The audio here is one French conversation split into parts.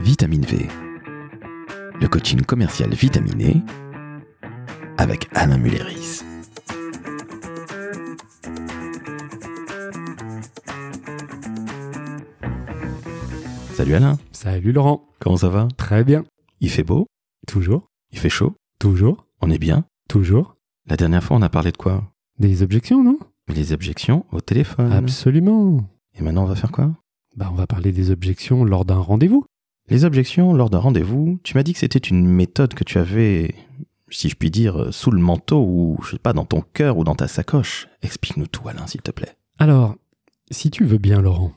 Vitamine V, le coaching commercial vitaminé avec Alain Mulleris. Salut Alain, Salut Laurent, comment ça va? Très bien. Il fait beau? Toujours, Il fait chaud? Toujours, On est bien? Toujours. La dernière fois, on a parlé de quoi? Des objections, non? Les objections au téléphone. Absolument. Et maintenant, on va faire quoi? Bah, on va parler des objections lors d'un rendez-vous. Les objections lors d'un rendez-vous, tu m'as dit que c'était une méthode que tu avais, si je puis dire, sous le manteau ou, je sais pas, dans ton cœur ou dans ta sacoche. Explique-nous tout, Alain, s'il te plaît. Alors, si tu veux bien, Laurent,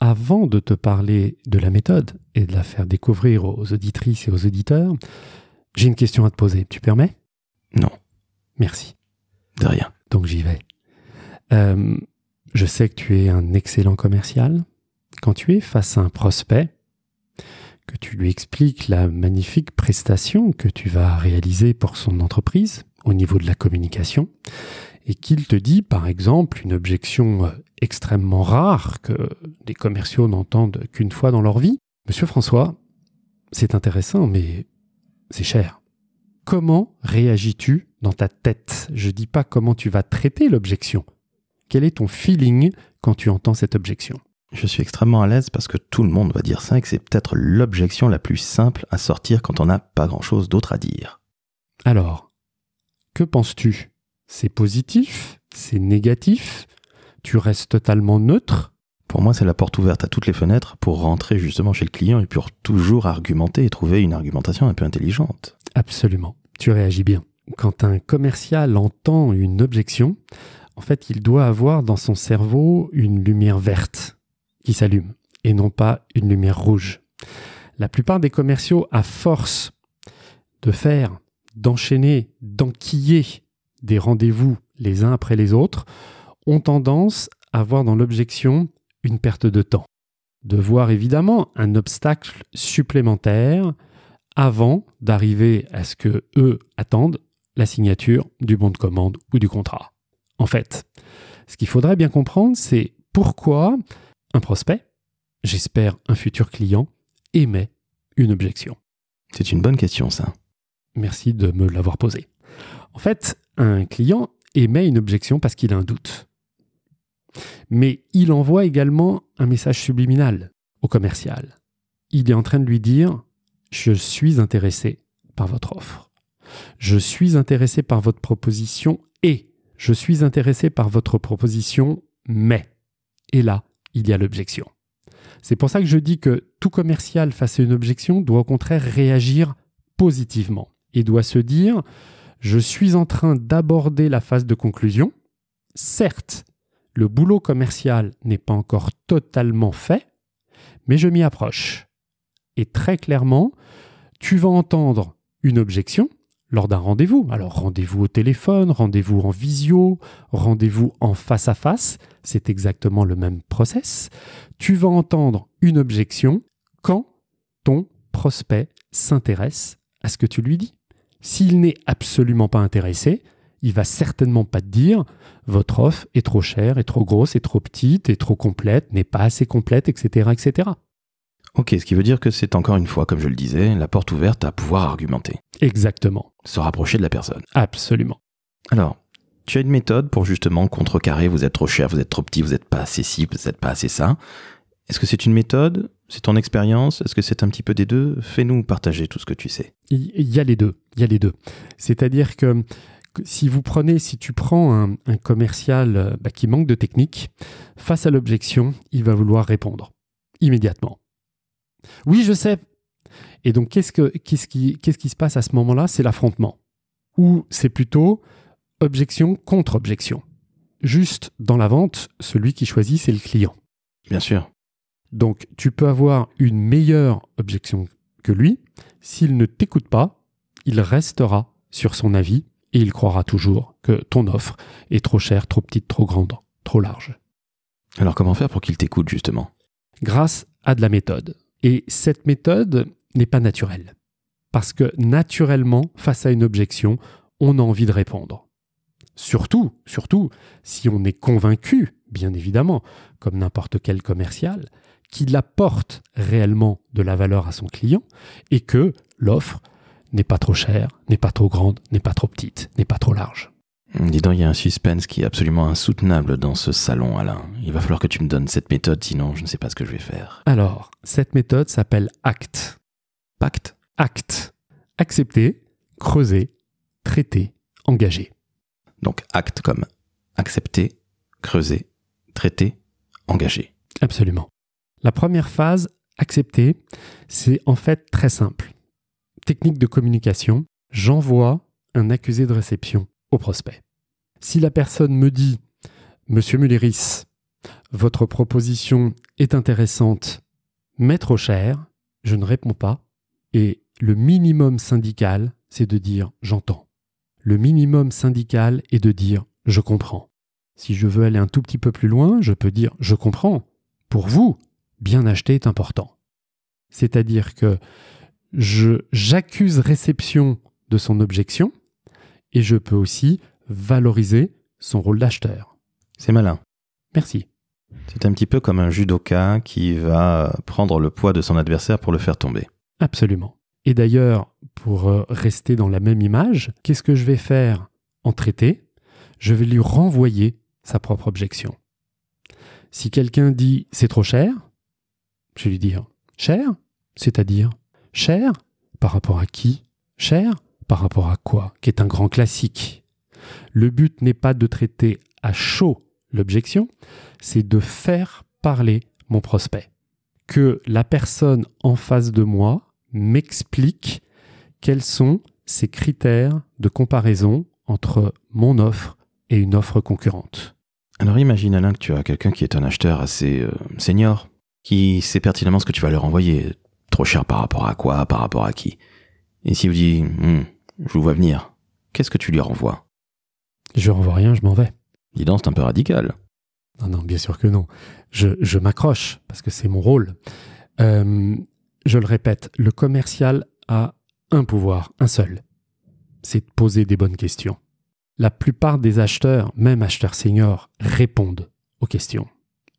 avant de te parler de la méthode et de la faire découvrir aux auditrices et aux auditeurs, j'ai une question à te poser. Tu permets? Non, Merci. de rien. Donc j'y vais. Euh, je sais que tu es un excellent commercial. Quand tu es face à un prospect, que tu lui expliques la magnifique prestation que tu vas réaliser pour son entreprise au niveau de la communication, et qu'il te dit par exemple une objection euh, extrêmement rare que des commerciaux n'entendent qu'une fois dans leur vie. Monsieur François, c'est intéressant, mais c'est cher. Comment réagis-tu dans ta tête? Je dis pas comment tu vas traiter l'objection. Quel est ton feeling quand tu entends cette objection? Je suis extrêmement à l'aise parce que tout le monde va dire ça et que c'est peut-être l'objection la plus simple à sortir quand on n'a pas grand-chose d'autre à dire. Alors, que penses-tu? C'est positif? C'est négatif? Tu restes totalement neutre? Pour moi, c'est la porte ouverte à toutes les fenêtres pour rentrer justement chez le client et pour toujours argumenter et trouver une argumentation un peu intelligente. Absolument. Tu réagis bien. Quand un commercial entend une objection, en fait, il doit avoir dans son cerveau une lumière verte qui s'allume et non pas une lumière rouge. La plupart des commerciaux, à force de faire, d'enchaîner, d'enquiller des rendez-vous les uns après les autres, ont tendance à voir dans l'objection une perte de temps. De voir évidemment un obstacle supplémentaire avant d'arriver à ce que eux attendent la signature du bon de commande ou du contrat. En fait, ce qu'il faudrait bien comprendre, c'est pourquoi un prospect, j'espère un futur client, émet une objection. C'est une bonne question, ça. Merci de me l'avoir posé. En fait, un client émet une objection parce qu'il a un doute. Mais il envoie également un message subliminal au commercial. Il est en train de lui dire Je suis intéressé par votre offre. Je suis intéressé par votre proposition et je suis intéressé par votre proposition, mais. Et là, il y a l'objection. C'est pour ça que je dis que tout commercial face à une objection doit au contraire réagir positivement et doit se dire je suis en train d'aborder la phase de conclusion. Certes, le boulot commercial n'est pas encore totalement fait, mais je m'y approche. Et très clairement, tu vas entendre une objection lors d'un rendez-vous. Alors rendez-vous au téléphone, rendez-vous en visio, rendez-vous en face à face, c'est exactement le même process. Tu vas entendre une objection quand ton prospect s'intéresse à ce que tu lui dis. S'il n'est absolument pas intéressé, il va certainement pas te dire votre offre est trop chère, est trop grosse, est trop petite, est trop complète, n'est pas assez complète, etc., etc. Ok, ce qui veut dire que c'est encore une fois, comme je le disais, la porte ouverte à pouvoir argumenter, Exactement, se rapprocher de la personne. absolument. Alors, tu as une méthode pour justement contrecarrer, vous êtes trop cher, vous êtes trop petit, vous n'êtes pas assez ci, vous n'êtes pas assez ça. Est-ce que c'est une méthode? C'est ton expérience? Est-ce que c'est un petit peu des deux? Fais-nous partager tout ce que tu sais. Il y a les deux. Il y a les deux. C'est-à-dire que si vous prenez, si tu prends un, un commercial euh, bah, qui manque de technique, face à l'objection, il va vouloir répondre immédiatement. Oui, je sais. Et donc, qu'est-ce, que, qu'est-ce, qui, qu'est-ce qui se passe à ce moment-là? C'est l'affrontement. Ou c'est plutôt objection contre objection. Juste dans la vente, celui qui choisit, c'est le client. Bien sûr. Donc, tu peux avoir une meilleure objection que lui. S'il ne t'écoute pas, il restera sur son avis et il croira toujours que ton offre est trop chère, trop petite, trop grande, trop large. Alors comment faire pour qu'il t'écoute justement? Grâce à de la méthode. Et cette méthode n'est pas naturelle. Parce que naturellement, face à une objection, on a envie de répondre. Surtout, surtout, si on est convaincu, bien évidemment, comme n'importe quel commercial, qu'il apporte réellement de la valeur à son client et que l'offre n'est pas trop chère, n'est pas trop grande, n'est pas trop petite, n'est pas trop large. Dis donc, il y a un suspense qui est absolument insoutenable dans ce salon, Alain. Il va falloir que tu me donnes cette méthode, sinon je ne sais pas ce que je vais faire. Alors, cette méthode s'appelle ACT. Pacte ACT. Accepter, creuser, traiter, engager. Donc acte comme accepter, creuser, traiter, engager. Absolument. La première phase, accepter, c'est en fait très simple. Technique de communication, j'envoie un accusé de réception prospect. Si la personne me dit Monsieur Mulleris, votre proposition est intéressante, mais trop chère, je ne réponds pas. Et le minimum syndical, c'est de dire j'entends. Le minimum syndical est de dire je comprends. Si je veux aller un tout petit peu plus loin, je peux dire je comprends. Pour vous, bien acheter est important. C'est-à-dire que j'accuse réception de son objection et je peux aussi valoriser son rôle d'acheteur. C'est malin. Merci. C'est un petit peu comme un judoka qui va prendre le poids de son adversaire pour le faire tomber. Absolument. Et d'ailleurs, pour euh, rester dans la même image, qu'est-ce que je vais faire en traité? Je vais lui renvoyer sa propre objection. Si quelqu'un dit c'est trop cher, je vais lui dire cher, c'est-à-dire cher par rapport à qui? Cher par rapport à quoi Qui est un grand classique. Le but n'est pas de traiter à chaud l'objection, c'est de faire parler mon prospect. Que la personne en face de moi m'explique quels sont ces critères de comparaison entre mon offre et une offre concurrente. Alors imagine Alain que tu as quelqu'un qui est un acheteur assez euh, senior, qui sait pertinemment ce que tu vas leur envoyer. Trop cher par rapport à quoi, par rapport à qui? Et s'il vous dit, Hum, je vous vois venir, qu'est-ce que tu lui renvoies? Je renvoie rien, je m'en vais. Dis donc, c'est un peu radical. Non, non, bien sûr que non. Je, je m'accroche parce que c'est mon rôle. Euh, je le répète, le commercial a un pouvoir, un seul. C'est de poser des bonnes questions. La plupart des acheteurs, même acheteurs seniors, répondent aux questions.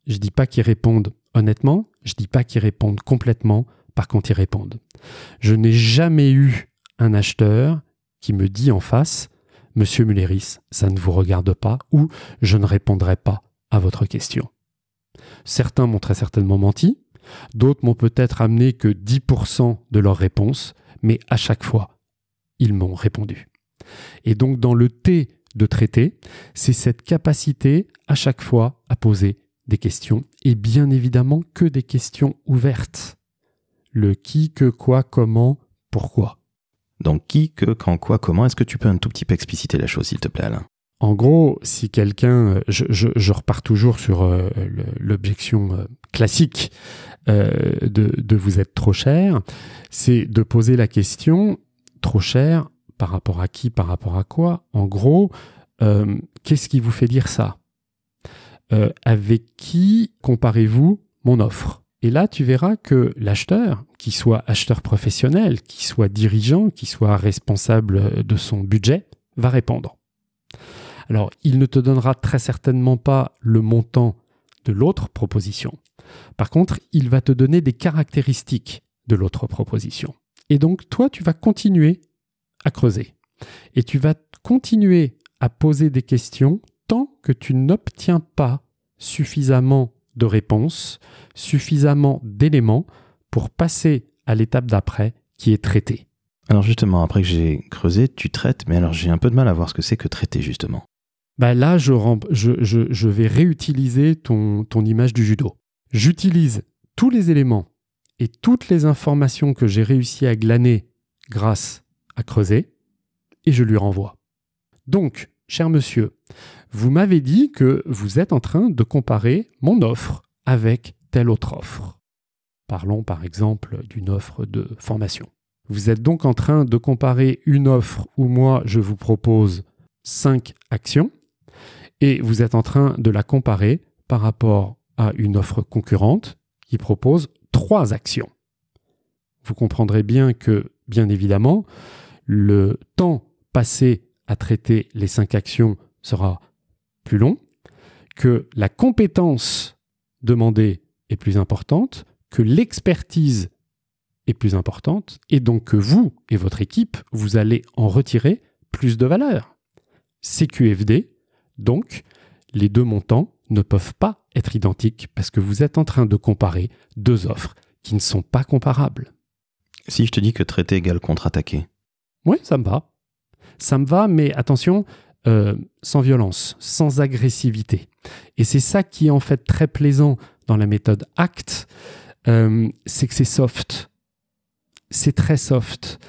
Je dis pas qu'ils répondent honnêtement, je dis pas qu'ils répondent complètement, par contre ils répondent. Je n'ai jamais eu un acheteur qui me dit en face Monsieur Mulleris, ça ne vous regarde pas ou je ne répondrai pas à votre question. Certains m'ont très certainement menti, d'autres m'ont peut-être amené que 10% de leurs réponses, mais à chaque fois, ils m'ont répondu. Et donc dans le T de traiter, c'est cette capacité à chaque fois à poser des questions, et bien évidemment que des questions ouvertes. Le qui, que, quoi, comment, pourquoi. Donc qui, que, quand, quoi, comment Est-ce que tu peux un tout petit peu expliciter la chose, s'il te plaît, Alain? En gros, si quelqu'un, je, je, je, repars toujours sur euh, l'objection euh, classique euh, de, vous êtes trop cher, c'est de poser la question trop cher par rapport à qui, par rapport à quoi? En gros, euh, qu'est-ce qui vous fait dire ça? Euh, Avec qui comparez-vous mon offre? Et là, tu verras que l'acheteur, qu'il soit acheteur professionnel, qu'il soit dirigeant, qu'il soit responsable de son budget, va répondre. Alors, il ne te donnera très certainement pas le montant de l'autre proposition. Par contre, il va te donner des caractéristiques de l'autre proposition. Et donc, toi, tu vas continuer à creuser. Et tu vas continuer à poser des questions tant que tu n'obtiens pas suffisamment de réponses, suffisamment d'éléments pour passer à l'étape d'après qui est traiter. Alors justement, après que j'ai creusé, tu traites, mais alors j'ai un peu de mal à voir ce que c'est que traiter justement. Bah là, je, je, je, je vais réutiliser ton, ton image du judo. J'utilise tous les éléments et toutes les informations que j'ai réussi à glaner grâce à creuser et je lui renvoie. Donc, cher monsieur, vous m'avez dit que vous êtes en train de comparer mon offre avec telle autre offre. Parlons par exemple d'une offre de formation. Vous êtes donc en train de comparer une offre où moi je vous propose 5 actions et vous êtes en train de la comparer par rapport à une offre concurrente qui propose 3 actions. Vous comprendrez bien que, bien évidemment, le temps passé à traiter les 5 actions sera plus long, que la compétence demandée est plus importante, que l'expertise est plus importante, et donc que vous et votre équipe, vous allez en retirer plus de valeur. CQFD, donc, les deux montants ne peuvent pas être identiques parce que vous êtes en train de comparer deux offres qui ne sont pas comparables. Si je te dis que traité égale contre-attaquer. Oui, ça me va. Ça me va, mais attention, euh, sans violence, sans agressivité. Et c'est ça qui est en fait très plaisant dans la méthode ACT, euh, c'est que c'est soft. C'est très soft.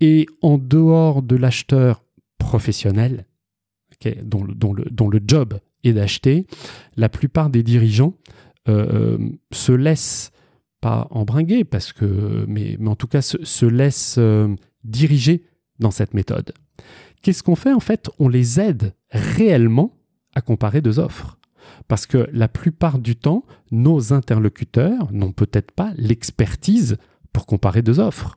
Et en dehors de l'acheteur professionnel, dont, le, job est d'acheter, la plupart des dirigeants euh, se laissent pas embringuer, parce que, mais, en tout cas se laissent diriger dans cette méthode. Qu'est-ce qu'on fait en fait? On les aide réellement à comparer deux offres. Parce que la plupart du temps, nos interlocuteurs n'ont peut-être pas l'expertise pour comparer deux offres.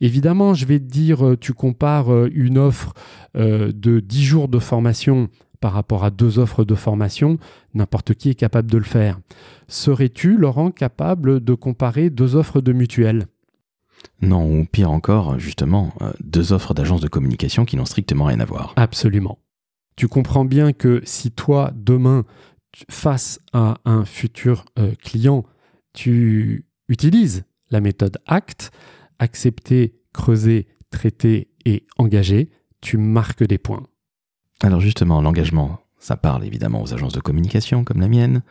Évidemment, je vais te dire, euh, tu compares euh, une offre euh, de 10 jours de formation par rapport à deux offres de formation, n'importe qui est capable de le faire. Serais-tu, Laurent, capable de comparer deux offres de mutuelle? Non, ou pire encore, justement, deux offres d'agences de communication qui n'ont strictement rien à voir. Absolument. Tu comprends bien que si toi, demain, face à un futur euh, client, tu utilises la méthode ACT, accepter, creuser, traiter et engager, tu marques des points. Alors justement, l'engagement, ça parle évidemment aux agences de communication comme la mienne.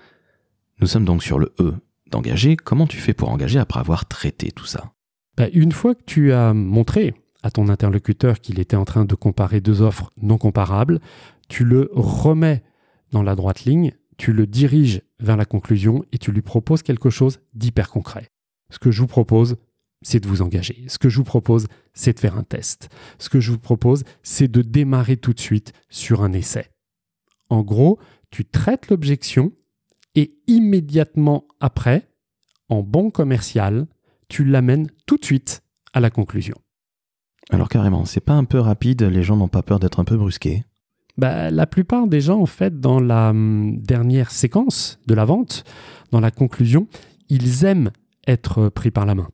Nous sommes donc sur le E d'engager. Comment tu fais pour engager après avoir traité tout ça? Bah, une fois que tu as montré à ton interlocuteur qu'il était en train de comparer deux offres non comparables, tu le remets dans la droite ligne, tu le diriges vers la conclusion et tu lui proposes quelque chose d'hyper concret. Ce que je vous propose, c'est de vous engager. Ce que je vous propose, c'est de faire un test. Ce que je vous propose, c'est de démarrer tout de suite sur un essai. En gros, tu traites l'objection et immédiatement après, en bon commercial, tu l'amènes tout de suite à la conclusion. Alors carrément, c'est pas un peu rapide, les gens n'ont pas peur d'être un peu brusqués bah, La plupart des gens, en fait, dans la hum, dernière séquence de la vente, dans la conclusion, ils aiment être pris par la main.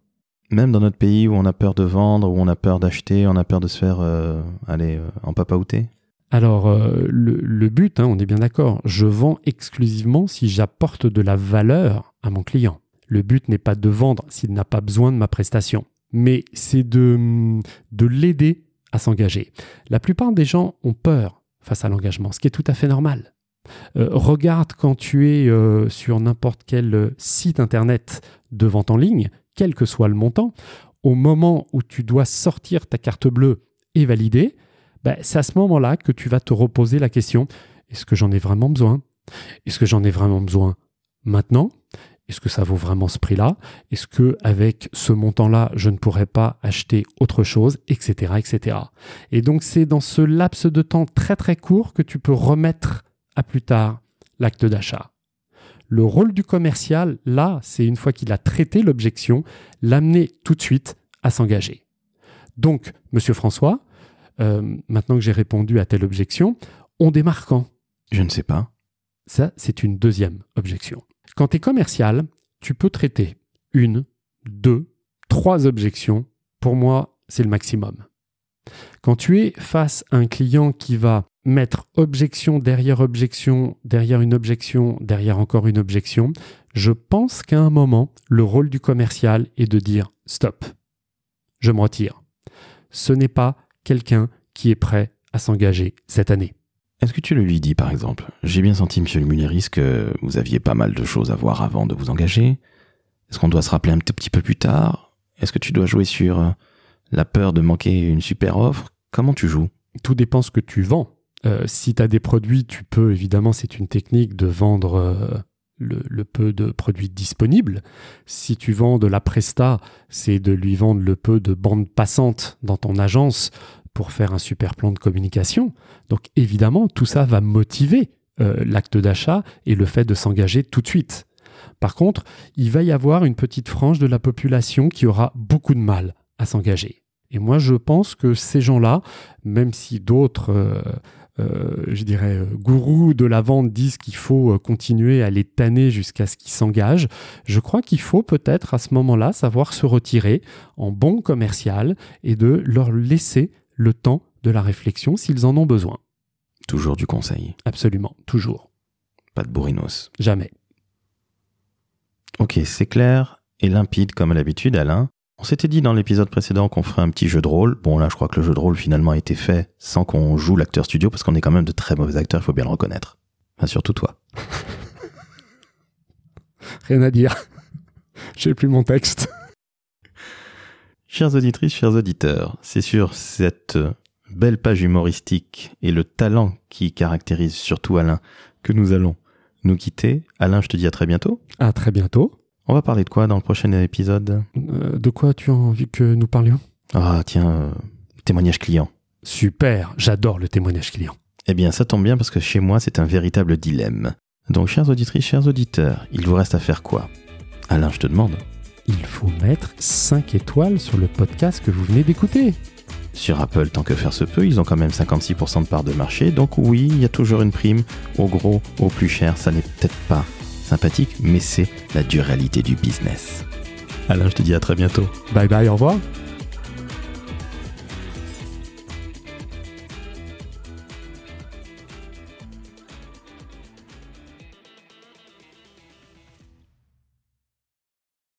Même dans notre pays où on a peur de vendre, où on a peur d'acheter, on a peur de se faire euh, aller euh, en papaouté alors, euh, le, but, hein, on est bien d'accord, je vends exclusivement si j'apporte de la valeur à mon client. Le but n'est pas de vendre s'il n'a pas besoin de ma prestation, mais c'est de, de l'aider à s'engager. La plupart des gens ont peur face à l'engagement, ce qui est tout à fait normal. Euh, regarde quand tu es euh, sur n'importe quel site internet de vente en ligne, quel que soit le montant, au moment où tu dois sortir ta carte bleue et valider, ben, c'est à ce moment-là que tu vas te reposer la question est-ce que j'en ai vraiment besoin? Est-ce que j'en ai vraiment besoin maintenant? Est-ce que ça vaut vraiment ce prix-là? Est-ce que avec ce montant-là, je ne pourrais pas acheter autre chose, etc., etc. Et donc c'est dans ce laps de temps très très court que tu peux remettre à plus tard l'acte d'achat. Le rôle du commercial, là, c'est une fois qu'il a traité l'objection, l'amener tout de suite à s'engager. Donc, Monsieur François, euh, maintenant que j'ai répondu à telle objection, on démarre quand? Je ne sais pas. Ça, c'est une deuxième objection. Quand tu es commercial, tu peux traiter une, deux, trois objections. Pour moi, c'est le maximum. Quand tu es face à un client qui va mettre objection derrière objection, derrière une objection, derrière encore une objection, je pense qu'à un moment, le rôle du commercial est de dire stop, je me retire. Ce n'est pas quelqu'un qui est prêt à s'engager cette année. Est-ce que tu le lui dis, par exemple? J'ai bien senti, monsieur le Mulleris, que vous aviez pas mal de choses à voir avant de vous engager. Est-ce qu'on doit se rappeler un petit peu plus tard? Est-ce que tu dois jouer sur euh, la peur de manquer une super offre? Comment tu joues? Tout dépend ce que tu vends. Euh, si tu as des produits, tu peux, évidemment, c'est une technique de vendre euh, le, le, peu de produits disponibles. Si tu vends de la presta, c'est de lui vendre le peu de bandes passantes dans ton agence pour faire un super plan de communication. Donc évidemment, tout ça va motiver euh, l'acte d'achat et le fait de s'engager tout de suite. Par contre, il va y avoir une petite frange de la population qui aura beaucoup de mal à s'engager. Et moi, je pense que ces gens-là, même si d'autres euh, euh, je dirais, gourous de la vente disent qu'il faut continuer à les tanner jusqu'à ce qu'ils s'engagent, je crois qu'il faut peut-être à ce moment-là savoir se retirer en bon commercial et de leur laisser le temps de la réflexion s'ils en ont besoin. Toujours du conseil. Absolument, toujours. Pas de bourrinos. Jamais. Ok, c'est clair et limpide comme à l'habitude, Alain. On s'était dit dans l'épisode précédent qu'on ferait un petit jeu de rôle. Bon, là, je crois que le jeu de rôle finalement a été fait sans qu'on joue l'acteur studio parce qu'on est quand même de très mauvais acteurs, il faut bien le reconnaître. Enfin, surtout toi. Rien à dire. J'ai plus mon texte. Chères auditrices, chers auditeurs, c'est sur cette belle page humoristique et le talent qui caractérise surtout Alain que nous allons nous quitter. Alain, je te dis à très bientôt. À très bientôt. On va parler de quoi dans le prochain épisode? Euh, de quoi tu as envie que nous parlions? Ah, tiens, euh, témoignage client. Super, j'adore le témoignage client. Eh bien, ça tombe bien parce que chez moi, c'est un véritable dilemme. Donc, chères auditrices, chers auditeurs, il vous reste à faire quoi? Alain, je te demande. Il faut mettre 5 étoiles sur le podcast que vous venez d'écouter. Sur Apple, tant que faire se peut, ils ont quand même 56% de part de marché. Donc oui, il y a toujours une prime. Au gros, au plus cher, ça n'est peut-être pas sympathique, mais c'est la dure réalité du business. Alain, je te dis à très bientôt. Bye bye, au revoir.